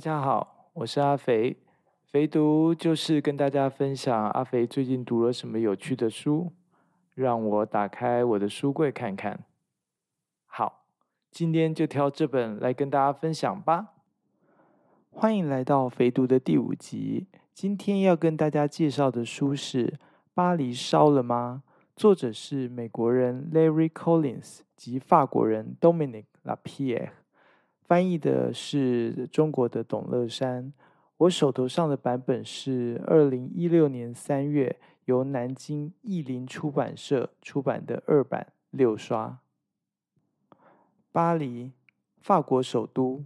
大家好，我是阿肥。肥读就是跟大家分享阿肥最近读了什么有趣的书，让我打开我的书柜看看。好，今天就挑这本来跟大家分享吧。欢迎来到肥读的第五集。今天要跟大家介绍的书是《巴黎烧了吗》，作者是美国人 Larry Collins 及法国人 Dominic Lapierre。翻译的是中国的董乐山，我手头上的版本是二零一六年三月由南京译林出版社出版的二版六刷。巴黎，法国首都，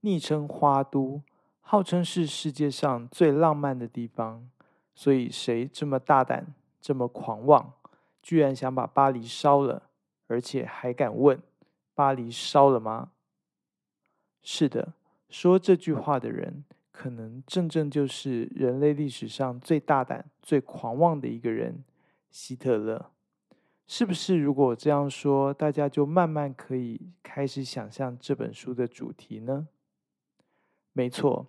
昵称花都，号称是世界上最浪漫的地方。所以，谁这么大胆，这么狂妄，居然想把巴黎烧了，而且还敢问：巴黎烧了吗？是的，说这句话的人，可能正正就是人类历史上最大胆、最狂妄的一个人——希特勒。是不是？如果这样说，大家就慢慢可以开始想象这本书的主题呢？没错，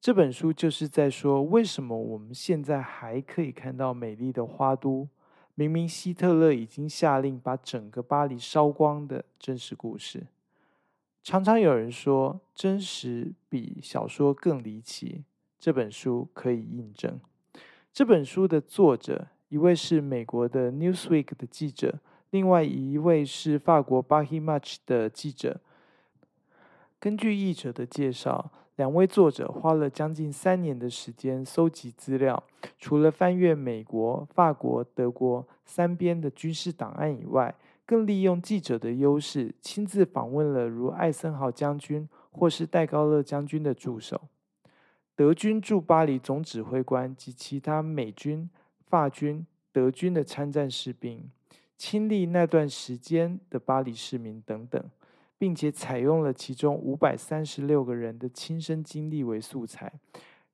这本书就是在说，为什么我们现在还可以看到美丽的花都，明明希特勒已经下令把整个巴黎烧光的真实故事。常常有人说，真实比小说更离奇。这本书可以印证。这本书的作者，一位是美国的《Newsweek》的记者，另外一位是法国《b a h i m a c h 的记者。根据译者的介绍，两位作者花了将近三年的时间搜集资料，除了翻阅美国、法国、德国三边的军事档案以外，更利用记者的优势，亲自访问了如艾森豪将军或是戴高乐将军的助手、德军驻巴黎总指挥官及其他美军、法军、德军的参战士兵，亲历那段时间的巴黎市民等等，并且采用了其中五百三十六个人的亲身经历为素材，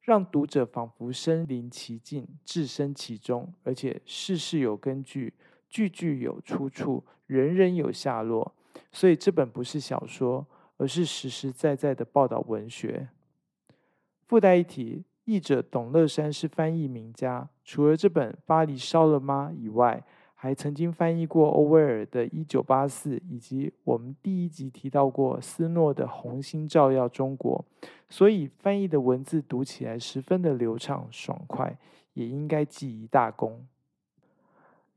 让读者仿佛身临其境、置身其中，而且事事有根据。句句有出处，人人有下落，所以这本不是小说，而是实实在在的报道文学。附带一提，译者董乐山是翻译名家，除了这本《巴黎烧了吗》以外，还曾经翻译过欧威尔的《一九八四》，以及我们第一集提到过斯诺的《红星照耀中国》，所以翻译的文字读起来十分的流畅爽快，也应该记一大功。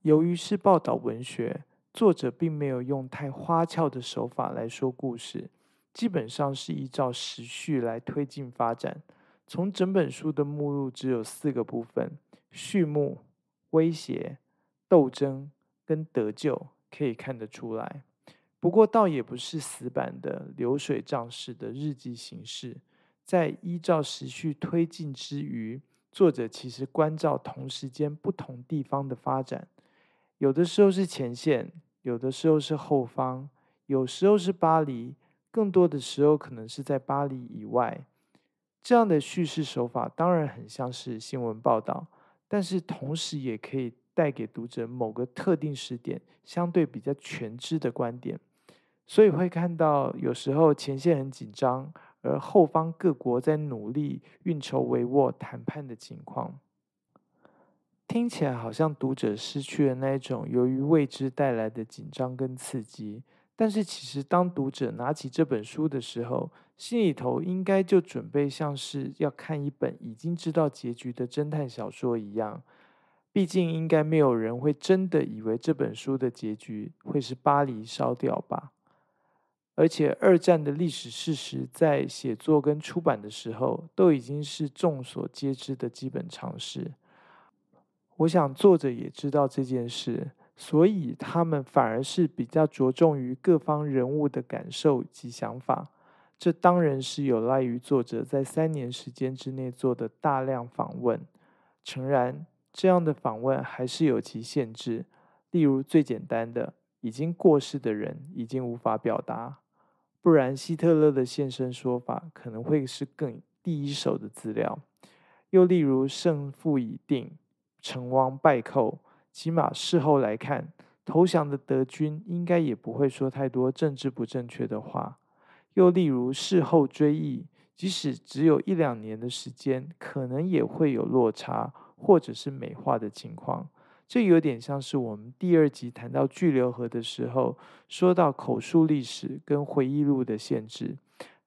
由于是报道文学，作者并没有用太花俏的手法来说故事，基本上是依照时序来推进发展。从整本书的目录只有四个部分：序幕、威胁、斗争跟得救，可以看得出来。不过，倒也不是死板的流水账式的日记形式，在依照时序推进之余，作者其实关照同时间不同地方的发展。有的时候是前线，有的时候是后方，有时候是巴黎，更多的时候可能是在巴黎以外。这样的叙事手法当然很像是新闻报道，但是同时也可以带给读者某个特定时点相对比较全知的观点。所以会看到有时候前线很紧张，而后方各国在努力运筹帷幄谈判的情况。听起来好像读者失去了那一种由于未知带来的紧张跟刺激，但是其实当读者拿起这本书的时候，心里头应该就准备像是要看一本已经知道结局的侦探小说一样。毕竟应该没有人会真的以为这本书的结局会是巴黎烧掉吧？而且二战的历史事实在写作跟出版的时候都已经是众所皆知的基本常识。我想作者也知道这件事，所以他们反而是比较着重于各方人物的感受及想法。这当然是有赖于作者在三年时间之内做的大量访问。诚然，这样的访问还是有其限制，例如最简单的，已经过世的人已经无法表达；不然，希特勒的现身说法可能会是更第一手的资料。又例如胜负已定。成王败寇，起码事后来看，投降的德军应该也不会说太多政治不正确的话。又例如事后追忆，即使只有一两年的时间，可能也会有落差或者是美化的情况。这有点像是我们第二集谈到巨流河的时候，说到口述历史跟回忆录的限制。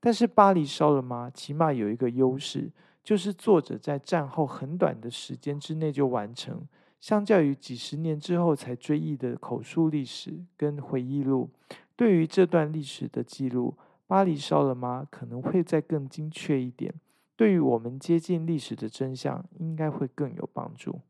但是巴黎烧了吗？起码有一个优势，就是作者在战后很短的时间之内就完成。相较于几十年之后才追忆的口述历史跟回忆录，对于这段历史的记录，巴黎烧了吗？可能会再更精确一点。对于我们接近历史的真相，应该会更有帮助。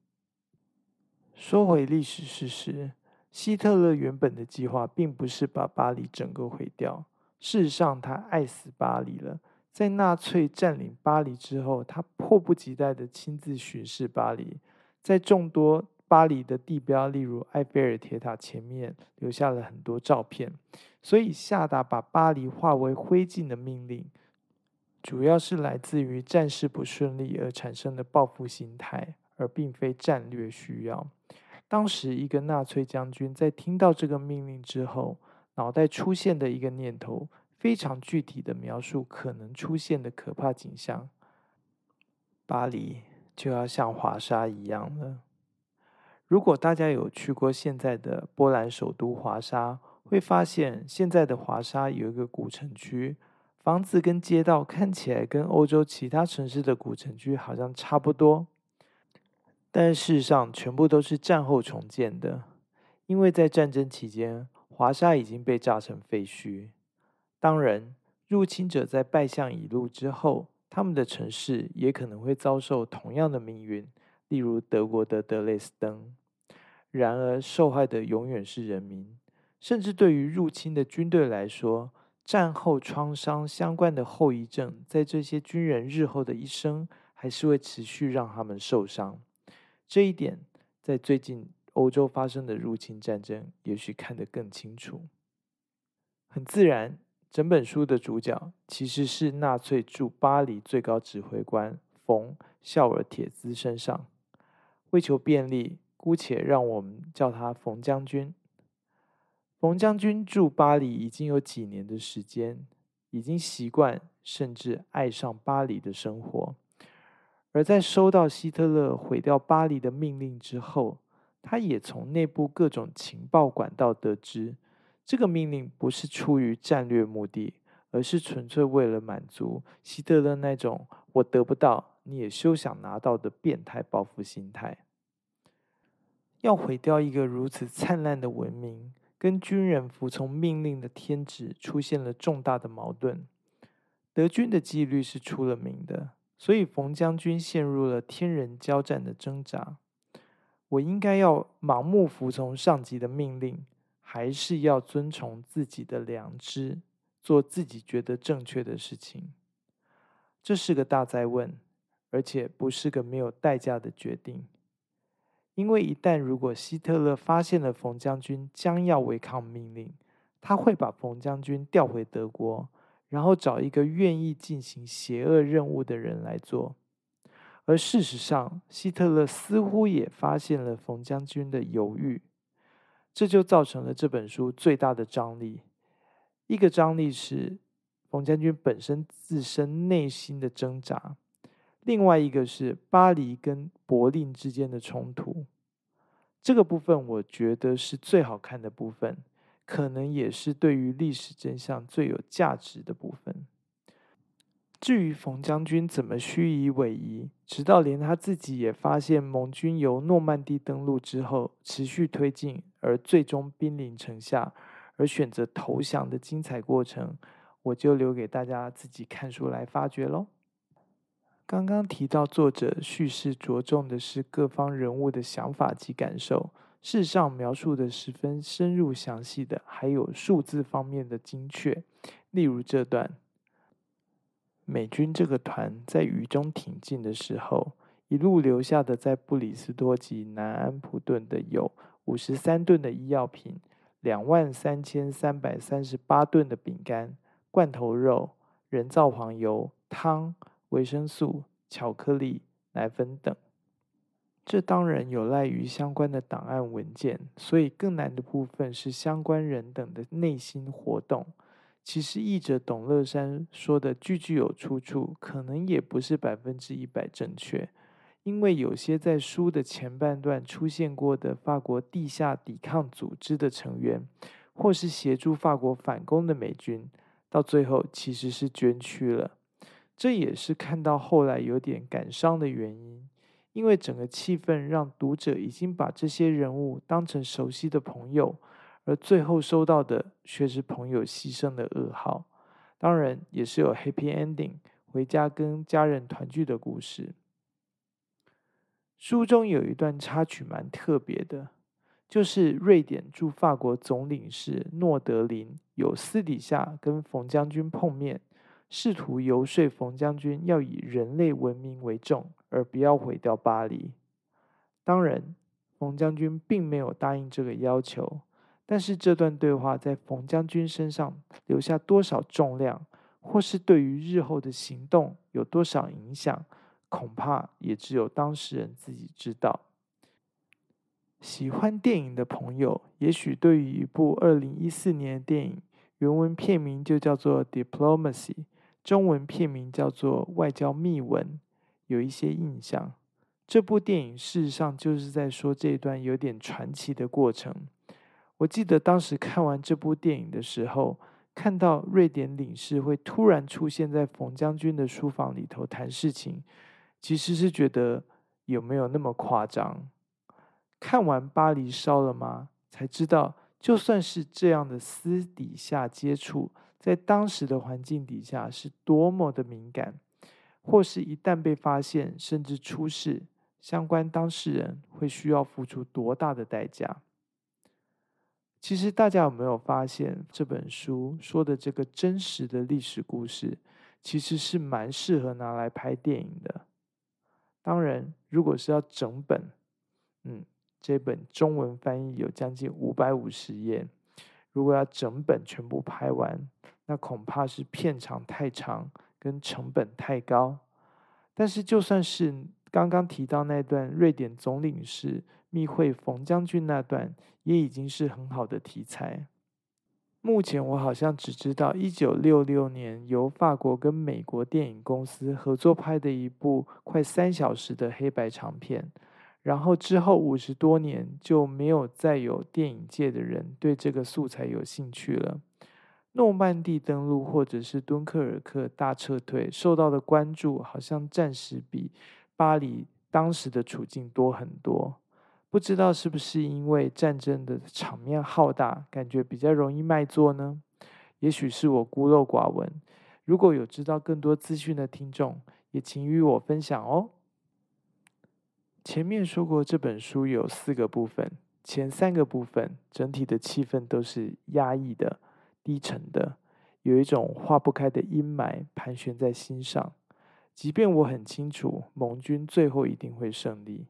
说回历史事实，希特勒原本的计划并不是把巴黎整个毁掉。事实上，他爱死巴黎了。在纳粹占领巴黎之后，他迫不及待的亲自巡视巴黎。在众多巴黎的地标，例如埃菲尔铁塔前面，留下了很多照片。所以下达把巴黎化为灰烬的命令，主要是来自于战事不顺利而产生的报复心态，而并非战略需要。当时，一个纳粹将军在听到这个命令之后，脑袋出现的一个念头，非常具体的描述可能出现的可怕景象：巴黎。就要像华沙一样了。如果大家有去过现在的波兰首都华沙，会发现现在的华沙有一个古城区，房子跟街道看起来跟欧洲其他城市的古城区好像差不多，但事实上全部都是战后重建的，因为在战争期间，华沙已经被炸成废墟。当然，入侵者在败相已露之后。他们的城市也可能会遭受同样的命运，例如德国的德累斯登。然而，受害的永远是人民。甚至对于入侵的军队来说，战后创伤相关的后遗症，在这些军人日后的一生，还是会持续让他们受伤。这一点，在最近欧洲发生的入侵战争，也许看得更清楚。很自然。整本书的主角其实是纳粹驻巴黎最高指挥官冯·肖尔铁兹身上。为求便利，姑且让我们叫他冯将军。冯将军驻巴黎已经有几年的时间，已经习惯甚至爱上巴黎的生活。而在收到希特勒毁掉巴黎的命令之后，他也从内部各种情报管道得知。这个命令不是出于战略目的，而是纯粹为了满足希特勒那种“我得不到，你也休想拿到”的变态报复心态。要毁掉一个如此灿烂的文明，跟军人服从命令的天职出现了重大的矛盾。德军的纪律是出了名的，所以冯将军陷入了天人交战的挣扎。我应该要盲目服从上级的命令。还是要遵从自己的良知，做自己觉得正确的事情。这是个大灾问，而且不是个没有代价的决定。因为一旦如果希特勒发现了冯将军将要违抗命令，他会把冯将军调回德国，然后找一个愿意进行邪恶任务的人来做。而事实上，希特勒似乎也发现了冯将军的犹豫。这就造成了这本书最大的张力。一个张力是冯将军本身自身内心的挣扎，另外一个是巴黎跟柏林之间的冲突。这个部分我觉得是最好看的部分，可能也是对于历史真相最有价值的部分。至于冯将军怎么虚以委蛇，直到连他自己也发现盟军由诺曼底登陆之后持续推进，而最终兵临城下，而选择投降的精彩过程，我就留给大家自己看书来发掘喽。刚刚提到作者叙事着重的是各方人物的想法及感受，事实上描述的十分深入详细的，还有数字方面的精确，例如这段。美军这个团在雨中挺进的时候，一路留下的在布里斯托及南安普顿的有五十三吨的医药品，两万三千三百三十八吨的饼干、罐头肉、人造黄油、汤、维生素、巧克力、奶粉等。这当然有赖于相关的档案文件，所以更难的部分是相关人等的内心活动。其实译者董乐山说的句句有出处，可能也不是百分之一百正确，因为有些在书的前半段出现过的法国地下抵抗组织的成员，或是协助法国反攻的美军，到最后其实是捐躯了。这也是看到后来有点感伤的原因，因为整个气氛让读者已经把这些人物当成熟悉的朋友。而最后收到的却是朋友牺牲的噩耗，当然也是有 happy ending，回家跟家人团聚的故事。书中有一段插曲蛮特别的，就是瑞典驻法国总领事诺德林有私底下跟冯将军碰面，试图游说冯将军要以人类文明为重，而不要毁掉巴黎。当然，冯将军并没有答应这个要求。但是这段对话在冯将军身上留下多少重量，或是对于日后的行动有多少影响，恐怕也只有当事人自己知道。喜欢电影的朋友，也许对于一部二零一四年的电影，原文片名就叫做《Diplomacy》，中文片名叫做《外交秘闻》，有一些印象。这部电影事实上就是在说这段有点传奇的过程。我记得当时看完这部电影的时候，看到瑞典领事会突然出现在冯将军的书房里头谈事情，其实是觉得有没有那么夸张？看完巴黎烧了吗？才知道，就算是这样的私底下接触，在当时的环境底下是多么的敏感，或是一旦被发现，甚至出事，相关当事人会需要付出多大的代价？其实大家有没有发现，这本书说的这个真实的历史故事，其实是蛮适合拿来拍电影的。当然，如果是要整本，嗯，这本中文翻译有将近五百五十页，如果要整本全部拍完，那恐怕是片长太长，跟成本太高。但是就算是刚刚提到那段瑞典总领事。密会冯将军那段也已经是很好的题材。目前我好像只知道一九六六年由法国跟美国电影公司合作拍的一部快三小时的黑白长片，然后之后五十多年就没有再有电影界的人对这个素材有兴趣了。诺曼底登陆或者是敦刻尔克大撤退受到的关注好像暂时比巴黎当时的处境多很多。不知道是不是因为战争的场面浩大，感觉比较容易卖座呢？也许是我孤陋寡闻。如果有知道更多资讯的听众，也请与我分享哦。前面说过，这本书有四个部分，前三个部分整体的气氛都是压抑的、低沉的，有一种化不开的阴霾盘旋在心上。即便我很清楚盟军最后一定会胜利。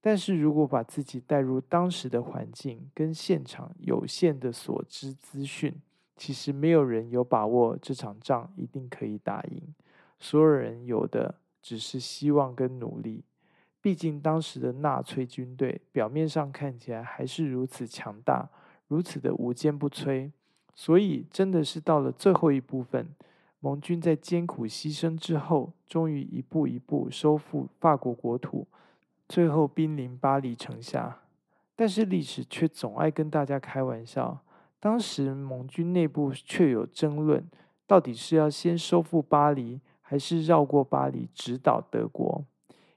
但是如果把自己带入当时的环境跟现场有限的所知资讯，其实没有人有把握这场仗一定可以打赢。所有人有的只是希望跟努力。毕竟当时的纳粹军队表面上看起来还是如此强大，如此的无坚不摧。所以真的是到了最后一部分，盟军在艰苦牺牲之后，终于一步一步收复法国国土。最后濒临巴黎城下，但是历史却总爱跟大家开玩笑。当时盟军内部却有争论，到底是要先收复巴黎，还是绕过巴黎直捣德国？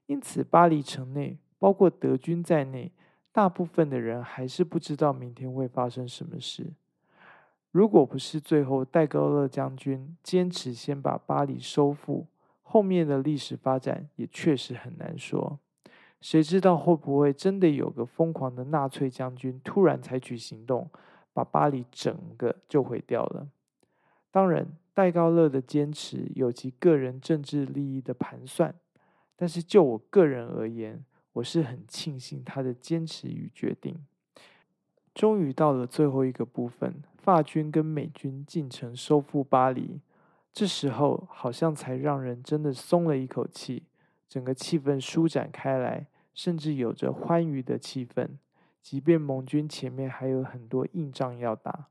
因此，巴黎城内包括德军在内，大部分的人还是不知道明天会发生什么事。如果不是最后戴高乐将军坚持先把巴黎收复，后面的历史发展也确实很难说。谁知道会不会真的有个疯狂的纳粹将军突然采取行动，把巴黎整个就毁掉了？当然，戴高乐的坚持有其个人政治利益的盘算，但是就我个人而言，我是很庆幸他的坚持与决定。终于到了最后一个部分，法军跟美军进城收复巴黎，这时候好像才让人真的松了一口气，整个气氛舒展开来。甚至有着欢愉的气氛，即便盟军前面还有很多硬仗要打。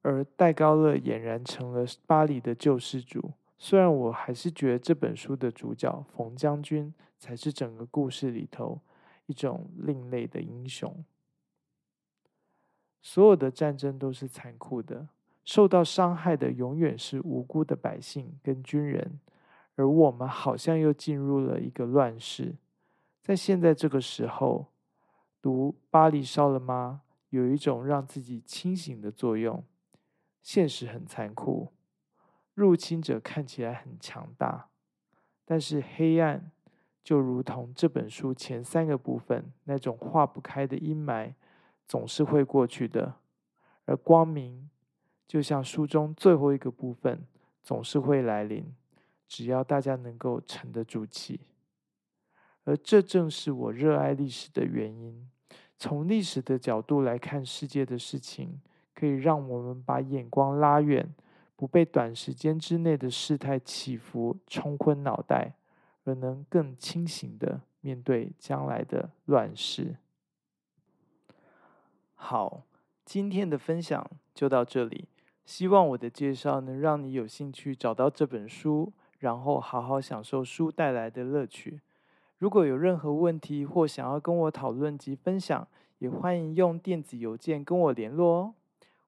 而戴高乐俨然成了巴黎的救世主。虽然我还是觉得这本书的主角冯将军才是整个故事里头一种另类的英雄。所有的战争都是残酷的，受到伤害的永远是无辜的百姓跟军人，而我们好像又进入了一个乱世。在现在这个时候，读《巴黎烧了吗》有一种让自己清醒的作用。现实很残酷，入侵者看起来很强大，但是黑暗就如同这本书前三个部分那种化不开的阴霾，总是会过去的；而光明就像书中最后一个部分，总是会来临，只要大家能够沉得住气。而这正是我热爱历史的原因。从历史的角度来看世界的事情，可以让我们把眼光拉远，不被短时间之内的事态起伏冲昏脑袋，而能更清醒的面对将来的乱世。好，今天的分享就到这里。希望我的介绍能让你有兴趣找到这本书，然后好好享受书带来的乐趣。如果有任何问题或想要跟我讨论及分享，也欢迎用电子邮件跟我联络哦。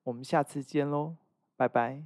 我们下次见喽，拜拜。